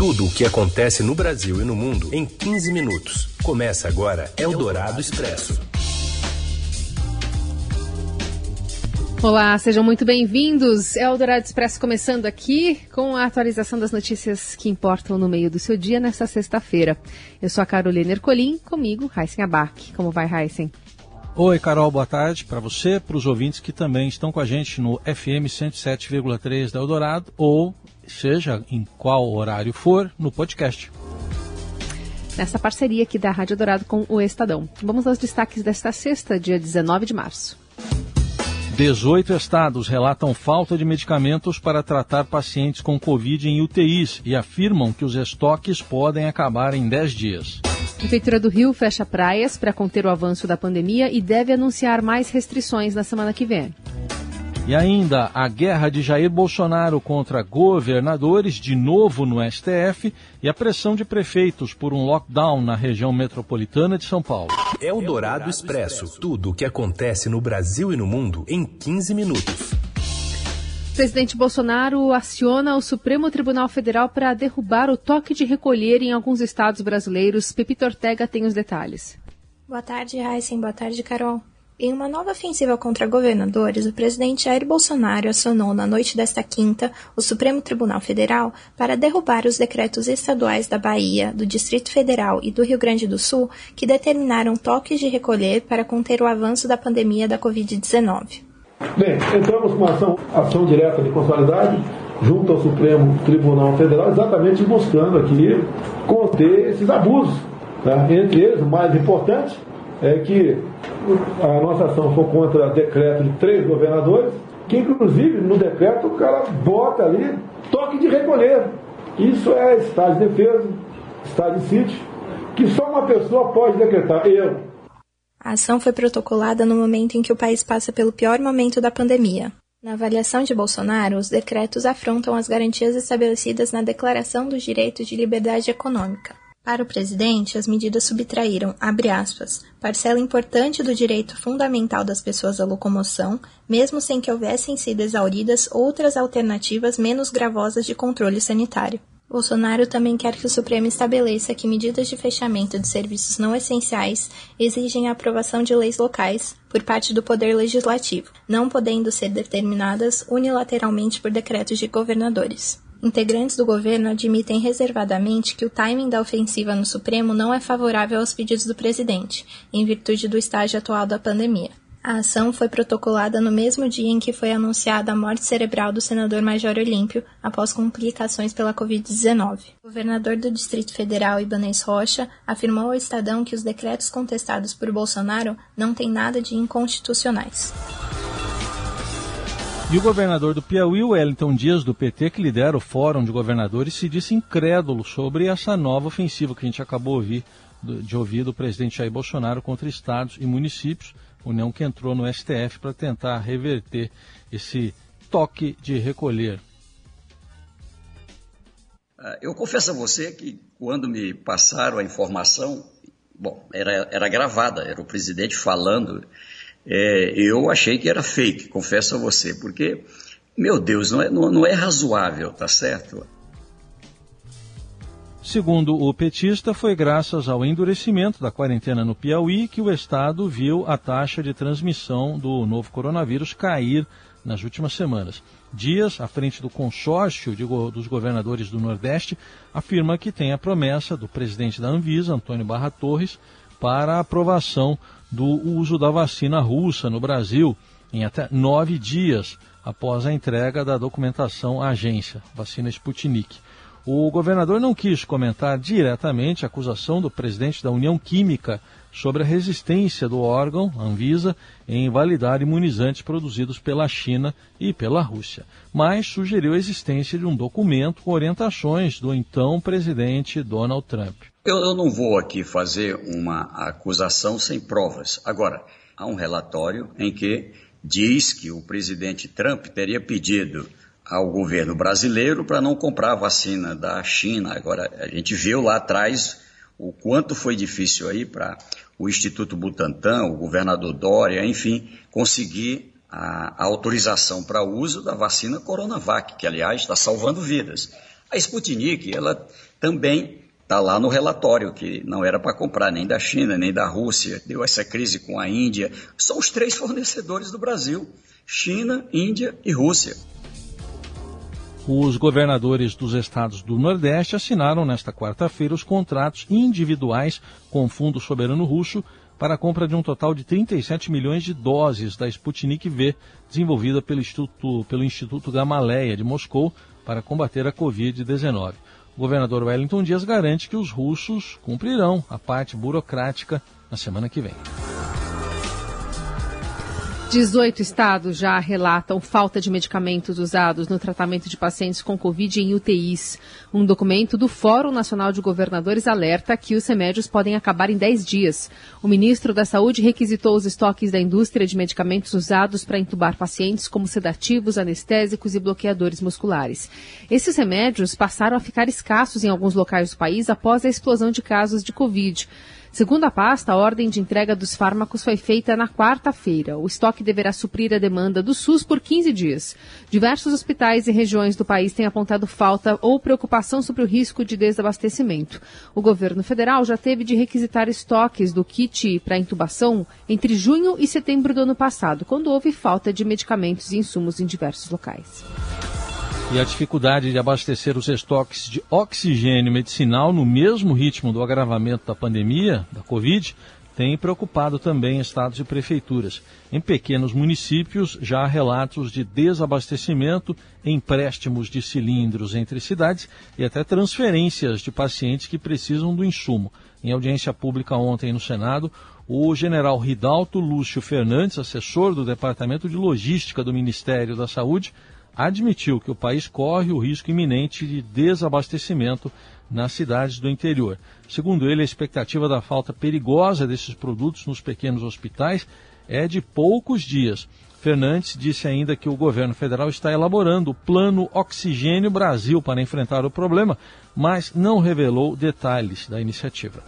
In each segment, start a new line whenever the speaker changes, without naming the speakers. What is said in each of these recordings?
Tudo o que acontece no Brasil e no mundo em 15 minutos. Começa agora Eldorado Expresso.
Olá, sejam muito bem-vindos. Eldorado Expresso começando aqui com a atualização das notícias que importam no meio do seu dia nesta sexta-feira. Eu sou a Carolina Ercolim, comigo, Raíssen Abac. Como vai, Raíssen?
Oi, Carol, boa tarde para você, para os ouvintes que também estão com a gente no FM 107,3 da Eldorado ou seja em qual horário for, no podcast.
Nessa parceria aqui da Rádio Dourado com o Estadão. Vamos aos destaques desta sexta, dia 19 de março.
18 estados relatam falta de medicamentos para tratar pacientes com Covid em UTIs e afirmam que os estoques podem acabar em 10 dias.
Prefeitura do Rio fecha praias para conter o avanço da pandemia e deve anunciar mais restrições na semana que vem.
E ainda a guerra de Jair Bolsonaro contra governadores, de novo no STF, e a pressão de prefeitos por um lockdown na região metropolitana de São Paulo.
É o Dourado Expresso. Tudo o que acontece no Brasil e no mundo em 15 minutos.
Presidente Bolsonaro aciona o Supremo Tribunal Federal para derrubar o toque de recolher em alguns estados brasileiros. Pepito Ortega tem os detalhes.
Boa tarde, Heisen. Boa tarde, Carol. Em uma nova ofensiva contra governadores, o presidente Jair Bolsonaro acionou na noite desta quinta o Supremo Tribunal Federal para derrubar os decretos estaduais da Bahia, do Distrito Federal e do Rio Grande do Sul que determinaram toques de recolher para conter o avanço da pandemia da Covid-19.
Bem, entramos com ação, ação direta de consolidade junto ao Supremo Tribunal Federal, exatamente buscando aqui conter esses abusos. Né? Entre eles, o mais importante é que a nossa ação foi contra decreto de três governadores, que inclusive no decreto o cara bota ali toque de recolher. Isso é estado de defesa, estado de sítio, que só uma pessoa pode decretar, eu.
A ação foi protocolada no momento em que o país passa pelo pior momento da pandemia. Na avaliação de Bolsonaro, os decretos afrontam as garantias estabelecidas na Declaração dos Direitos de Liberdade Econômica. Para o presidente, as medidas subtraíram, abre aspas, parcela importante do direito fundamental das pessoas à locomoção, mesmo sem que houvessem sido exauridas outras alternativas menos gravosas de controle sanitário. Bolsonaro também quer que o Supremo estabeleça que medidas de fechamento de serviços não essenciais exigem a aprovação de leis locais por parte do Poder Legislativo, não podendo ser determinadas unilateralmente por decretos de governadores. Integrantes do governo admitem reservadamente que o timing da ofensiva no Supremo não é favorável aos pedidos do presidente, em virtude do estágio atual da pandemia. A ação foi protocolada no mesmo dia em que foi anunciada a morte cerebral do senador Major Olímpio após complicações pela Covid-19. O governador do Distrito Federal, Ibanez Rocha, afirmou ao Estadão que os decretos contestados por Bolsonaro não têm nada de inconstitucionais.
E o governador do Piauí, Wellington Dias, do PT, que lidera o Fórum de Governadores, se disse incrédulo sobre essa nova ofensiva que a gente acabou de ouvir do presidente Jair Bolsonaro contra estados e municípios, união que entrou no STF para tentar reverter esse toque de recolher.
Ah, eu confesso a você que quando me passaram a informação, bom, era, era gravada, era o presidente falando é, eu achei que era fake, confesso a você, porque, meu Deus, não é, não, não é razoável, tá certo?
Segundo o petista, foi graças ao endurecimento da quarentena no Piauí que o Estado viu a taxa de transmissão do novo coronavírus cair nas últimas semanas. Dias, à frente do consórcio de, dos governadores do Nordeste, afirma que tem a promessa do presidente da Anvisa, Antônio Barra Torres, para a aprovação do uso da vacina russa no Brasil em até nove dias após a entrega da documentação à agência, vacina Sputnik. O governador não quis comentar diretamente a acusação do presidente da União Química sobre a resistência do órgão, Anvisa, em validar imunizantes produzidos pela China e pela Rússia, mas sugeriu a existência de um documento com orientações do então presidente Donald Trump.
Eu, eu não vou aqui fazer uma acusação sem provas. Agora, há um relatório em que diz que o presidente Trump teria pedido ao governo brasileiro para não comprar vacina da China. Agora, a gente viu lá atrás o quanto foi difícil aí para o Instituto Butantan, o governador Dória, enfim, conseguir a, a autorização para uso da vacina Coronavac, que aliás está salvando vidas. A Sputnik, ela também está lá no relatório, que não era para comprar nem da China, nem da Rússia, deu essa crise com a Índia. São os três fornecedores do Brasil: China, Índia e Rússia.
Os governadores dos estados do Nordeste assinaram nesta quarta-feira os contratos individuais com o Fundo Soberano Russo para a compra de um total de 37 milhões de doses da Sputnik V, desenvolvida pelo Instituto, pelo Instituto Gamaleya de Moscou para combater a Covid-19. O governador Wellington Dias garante que os russos cumprirão a parte burocrática na semana que vem.
18 estados já relatam falta de medicamentos usados no tratamento de pacientes com Covid em UTIs. Um documento do Fórum Nacional de Governadores alerta que os remédios podem acabar em 10 dias. O ministro da Saúde requisitou os estoques da indústria de medicamentos usados para entubar pacientes como sedativos, anestésicos e bloqueadores musculares. Esses remédios passaram a ficar escassos em alguns locais do país após a explosão de casos de Covid. Segundo a pasta, a ordem de entrega dos fármacos foi feita na quarta-feira. O estoque deverá suprir a demanda do SUS por 15 dias. Diversos hospitais e regiões do país têm apontado falta ou preocupação sobre o risco de desabastecimento. O governo federal já teve de requisitar estoques do kit para intubação entre junho e setembro do ano passado, quando houve falta de medicamentos e insumos em diversos locais.
E a dificuldade de abastecer os estoques de oxigênio medicinal no mesmo ritmo do agravamento da pandemia, da Covid, tem preocupado também estados e prefeituras. Em pequenos municípios, já há relatos de desabastecimento, empréstimos de cilindros entre cidades e até transferências de pacientes que precisam do insumo. Em audiência pública ontem no Senado, o general Ridalto Lúcio Fernandes, assessor do Departamento de Logística do Ministério da Saúde, admitiu que o país corre o risco iminente de desabastecimento nas cidades do interior. Segundo ele, a expectativa da falta perigosa desses produtos nos pequenos hospitais é de poucos dias. Fernandes disse ainda que o governo federal está elaborando o Plano Oxigênio Brasil para enfrentar o problema, mas não revelou detalhes da iniciativa.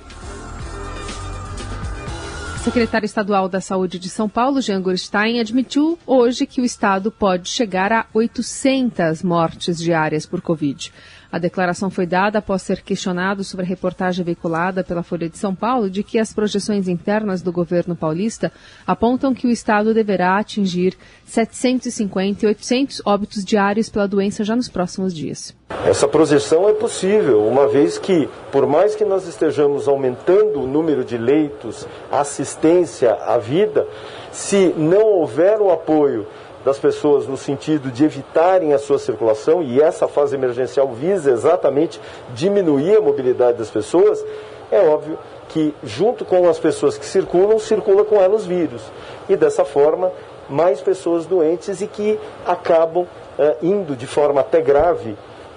Secretário estadual da Saúde de São Paulo, Jean Gorstein, admitiu hoje que o estado pode chegar a 800 mortes diárias por Covid. A declaração foi dada após ser questionado sobre a reportagem veiculada pela Folha de São Paulo de que as projeções internas do governo paulista apontam que o estado deverá atingir 750 e 800 óbitos diários pela doença já nos próximos dias.
Essa projeção é possível, uma vez que, por mais que nós estejamos aumentando o número de leitos, assistência à vida, se não houver o apoio das pessoas no sentido de evitarem a sua circulação, e essa fase emergencial visa exatamente diminuir a mobilidade das pessoas, é óbvio que, junto com as pessoas que circulam, circula com elas vírus. E dessa forma, mais pessoas doentes e que acabam eh, indo de forma até grave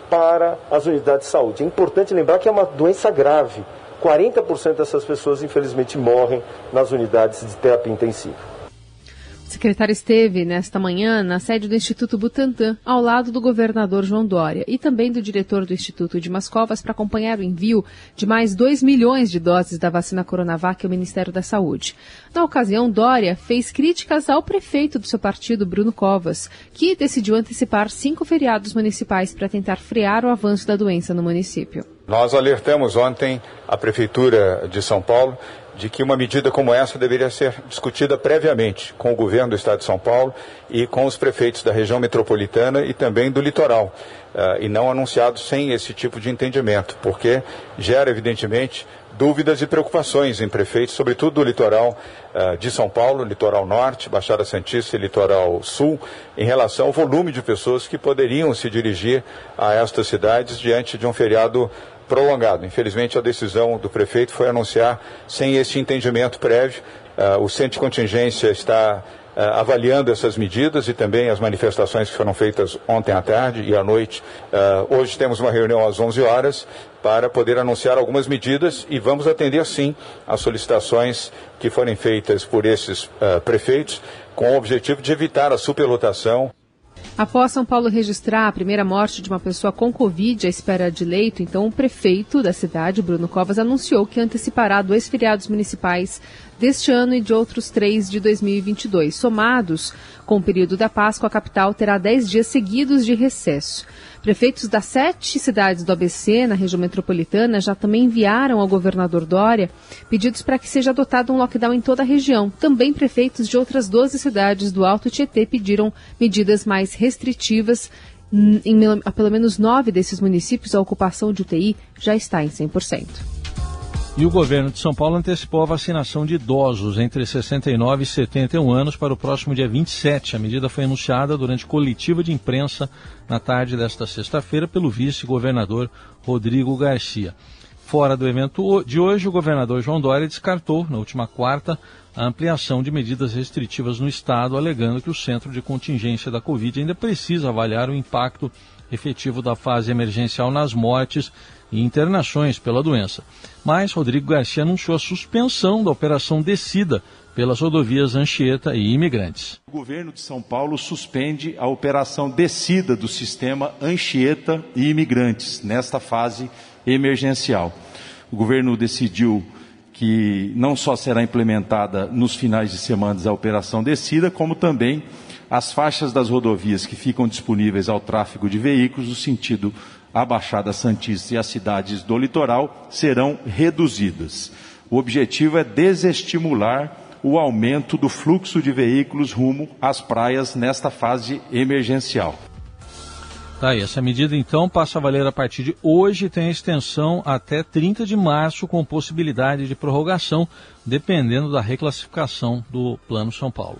para as unidades de saúde. É importante lembrar que é uma doença grave. 40% dessas pessoas, infelizmente, morrem nas unidades de terapia intensiva.
Secretário esteve nesta manhã na sede do Instituto Butantan, ao lado do governador João Dória e também do diretor do Instituto de Mascovas para acompanhar o envio de mais 2 milhões de doses da vacina Coronavac ao Ministério da Saúde. Na ocasião, Dória fez críticas ao prefeito do seu partido, Bruno Covas, que decidiu antecipar cinco feriados municipais para tentar frear o avanço da doença no município.
Nós alertamos ontem a Prefeitura de São Paulo de que uma medida como essa deveria ser discutida previamente com o governo do Estado de São Paulo e com os prefeitos da região metropolitana e também do litoral, uh, e não anunciado sem esse tipo de entendimento, porque gera, evidentemente, dúvidas e preocupações em prefeitos, sobretudo do litoral uh, de São Paulo, litoral norte, Baixada Santista e litoral sul, em relação ao volume de pessoas que poderiam se dirigir a estas cidades diante de um feriado prolongado. Infelizmente, a decisão do prefeito foi anunciar sem esse entendimento prévio. Uh, o centro de contingência está uh, avaliando essas medidas e também as manifestações que foram feitas ontem à tarde e à noite. Uh, hoje temos uma reunião às 11 horas para poder anunciar algumas medidas e vamos atender, sim, as solicitações que forem feitas por esses prefeitos com o objetivo de evitar a superlotação.
Após São Paulo registrar a primeira morte de uma pessoa com Covid à espera de leito, então o prefeito da cidade, Bruno Covas, anunciou que antecipará dois feriados municipais deste ano e de outros três de 2022. Somados com o período da Páscoa, a capital terá dez dias seguidos de recesso. Prefeitos das sete cidades do ABC, na região metropolitana, já também enviaram ao governador Dória pedidos para que seja adotado um lockdown em toda a região. Também prefeitos de outras 12 cidades do Alto Tietê pediram medidas mais restritivas. Em pelo menos nove desses municípios, a ocupação de UTI já está em 100%.
E o governo de São Paulo antecipou a vacinação de idosos entre 69 e 71 anos para o próximo dia 27. A medida foi anunciada durante coletiva de imprensa na tarde desta sexta-feira pelo vice-governador Rodrigo Garcia. Fora do evento de hoje, o governador João Dória descartou, na última quarta, a ampliação de medidas restritivas no estado, alegando que o centro de contingência da Covid ainda precisa avaliar o impacto efetivo da fase emergencial nas mortes e internações pela doença. Mas Rodrigo Garcia anunciou a suspensão da operação descida pelas rodovias Anchieta e Imigrantes.
O governo de São Paulo suspende a operação descida do sistema Anchieta e Imigrantes nesta fase emergencial. O governo decidiu que não só será implementada nos finais de semana a operação descida, como também as faixas das rodovias que ficam disponíveis ao tráfego de veículos no sentido a Baixada Santista e as cidades do litoral serão reduzidas. O objetivo é desestimular o aumento do fluxo de veículos rumo às praias nesta fase emergencial.
Tá aí, essa medida então passa a valer a partir de hoje e tem extensão até 30 de março, com possibilidade de prorrogação, dependendo da reclassificação do Plano São Paulo.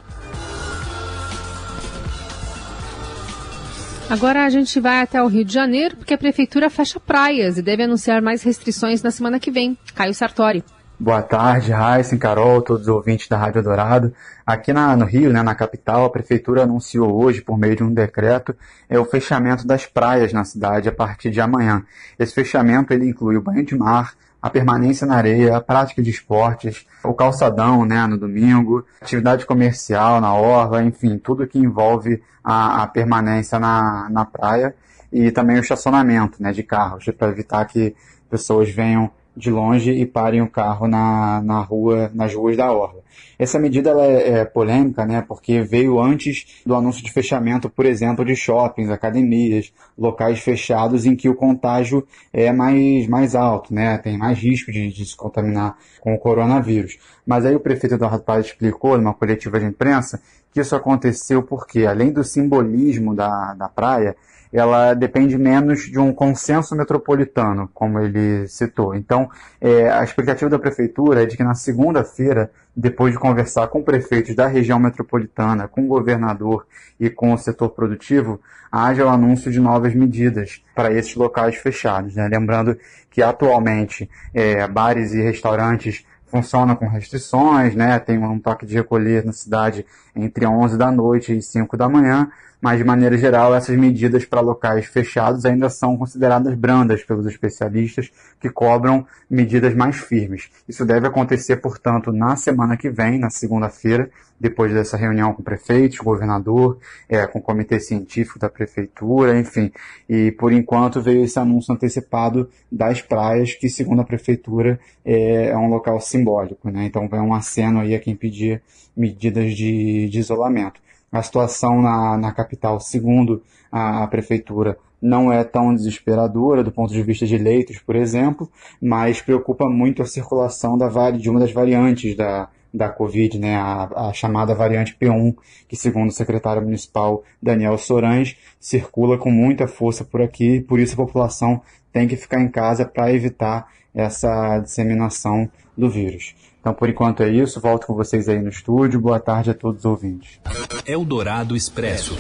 Agora a gente vai até o Rio de Janeiro, porque a prefeitura fecha praias e deve anunciar mais restrições na semana que vem. Caio Sartori.
Boa tarde, Raíssen, Carol, todos os ouvintes da Rádio Dourado. Aqui na, no Rio, né, na capital, a prefeitura anunciou hoje, por meio de um decreto, é o fechamento das praias na cidade a partir de amanhã. Esse fechamento ele inclui o banho de mar, a permanência na areia, a prática de esportes, o calçadão né, no domingo, atividade comercial na orla, enfim, tudo que envolve a, a permanência na, na praia e também o estacionamento né, de carros, para evitar que pessoas venham de longe e parem o carro na, na rua, nas ruas da orla. Essa medida é, é, polêmica, né, porque veio antes do anúncio de fechamento, por exemplo, de shoppings, academias, locais fechados em que o contágio é mais, mais alto, né, tem mais risco de, de se contaminar com o coronavírus. Mas aí o prefeito Eduardo Paz explicou, numa coletiva de imprensa, que isso aconteceu porque, além do simbolismo da, da praia, ela depende menos de um consenso metropolitano, como ele citou. Então, é, a expectativa da prefeitura é de que na segunda-feira, depois de conversar com prefeitos da região metropolitana, com o governador e com o setor produtivo, haja o anúncio de novas medidas para esses locais fechados. Né? Lembrando que atualmente é, bares e restaurantes funcionam com restrições, né? Tem um toque de recolher na cidade entre 11 da noite e 5 da manhã, mas de maneira geral essas medidas para locais fechados ainda são consideradas brandas pelos especialistas que cobram medidas mais firmes. Isso deve acontecer, portanto, na semana que vem, na segunda-feira, depois dessa reunião com prefeitos, governador, é, com o comitê científico da prefeitura, enfim. E por enquanto veio esse anúncio antecipado das praias, que segundo a prefeitura é, é um local simbólico, né? Então vai um aceno aí a quem pedir medidas de, de isolamento. A situação na, na capital, segundo a, a prefeitura, não é tão desesperadora do ponto de vista de leitos, por exemplo, mas preocupa muito a circulação da, de uma das variantes da, da Covid, né, a, a, chamada variante P1, que segundo o secretário municipal Daniel Sorães, circula com muita força por aqui, por isso a população tem que ficar em casa para evitar essa disseminação do vírus. Então, por enquanto é isso. Volto com vocês aí no estúdio. Boa tarde a todos os ouvintes.
Eldorado Expresso.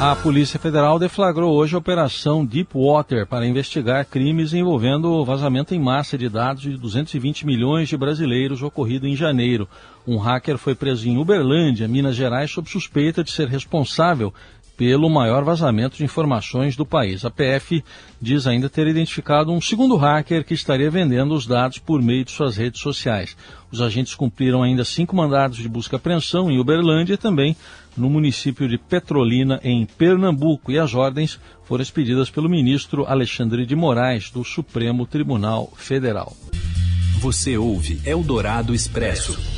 A Polícia Federal deflagrou hoje a Operação Deepwater para investigar crimes envolvendo o vazamento em massa de dados de 220 milhões de brasileiros ocorrido em janeiro. Um hacker foi preso em Uberlândia, Minas Gerais, sob suspeita de ser responsável pelo maior vazamento de informações do país. A PF diz ainda ter identificado um segundo hacker que estaria vendendo os dados por meio de suas redes sociais. Os agentes cumpriram ainda cinco mandados de busca e apreensão em Uberlândia e também no município de Petrolina, em Pernambuco, e as ordens foram expedidas pelo ministro Alexandre de Moraes, do Supremo Tribunal Federal.
Você ouve Eldorado Expresso.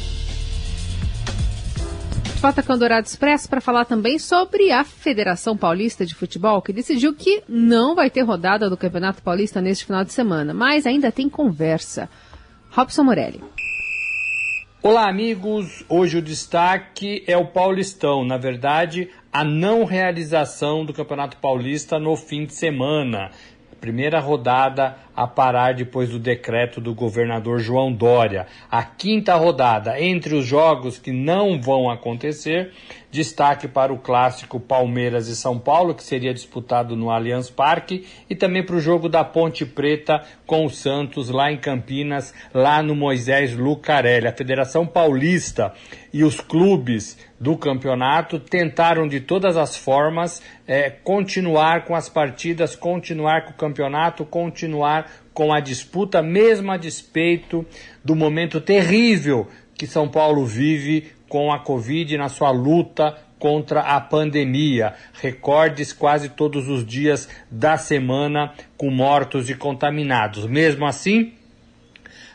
De volta com o Dourado Expresso para falar também sobre a Federação Paulista de Futebol, que decidiu que não vai ter rodada do Campeonato Paulista neste final de semana, mas ainda tem conversa. Robson Morelli.
Olá, amigos. Hoje o destaque é o Paulistão. Na verdade, a não realização do Campeonato Paulista no fim de semana. Primeira rodada a parar depois do decreto do governador João Dória. A quinta rodada, entre os jogos que não vão acontecer, destaque para o clássico Palmeiras e São Paulo, que seria disputado no Allianz Parque, e também para o jogo da Ponte Preta com o Santos lá em Campinas, lá no Moisés Lucarelli. A Federação Paulista e os clubes do campeonato tentaram de todas as formas é, continuar com as partidas, continuar com o campeonato, continuar com a disputa, mesmo a despeito do momento terrível que São Paulo vive com a Covid na sua luta contra a pandemia. Recordes quase todos os dias da semana com mortos e contaminados. Mesmo assim,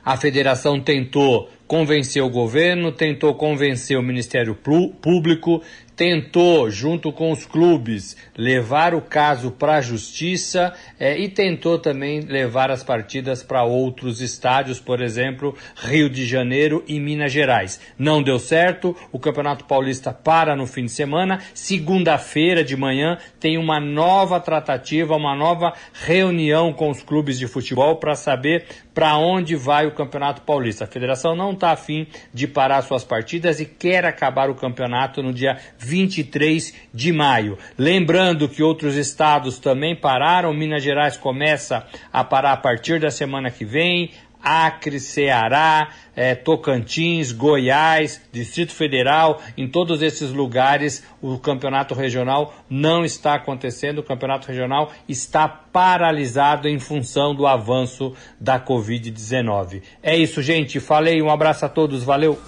a federação tentou convencer o governo, tentou convencer o Ministério Público, tentou, junto com os clubes, levar o caso para a justiça é, e tentou também levar as partidas para outros estádios, por exemplo, Rio de Janeiro e Minas Gerais. Não deu certo, o Campeonato Paulista para no fim de semana. Segunda-feira de manhã tem uma nova tratativa, uma nova reunião com os clubes de futebol para saber para onde vai o Campeonato Paulista. A federação não está afim de parar suas partidas e quer acabar o campeonato no dia 23 de maio. Lembrando que outros estados também pararam, Minas Gerais começa a parar a partir da semana que vem, Acre, Ceará, eh, Tocantins, Goiás, Distrito Federal, em todos esses lugares o campeonato regional não está acontecendo, o campeonato regional está paralisado em função do avanço da Covid-19. É isso, gente. Falei, um abraço a todos, valeu!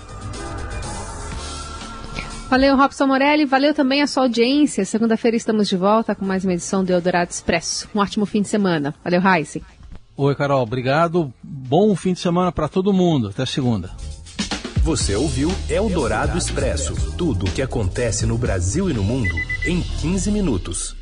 Valeu, Robson Morelli. Valeu também a sua audiência. Segunda-feira estamos de volta com mais uma edição do Eldorado Expresso. Um ótimo fim de semana. Valeu, Heisen.
Oi, Carol. Obrigado. Bom fim de semana para todo mundo. Até segunda.
Você ouviu Eldorado Expresso tudo o que acontece no Brasil e no mundo em 15 minutos.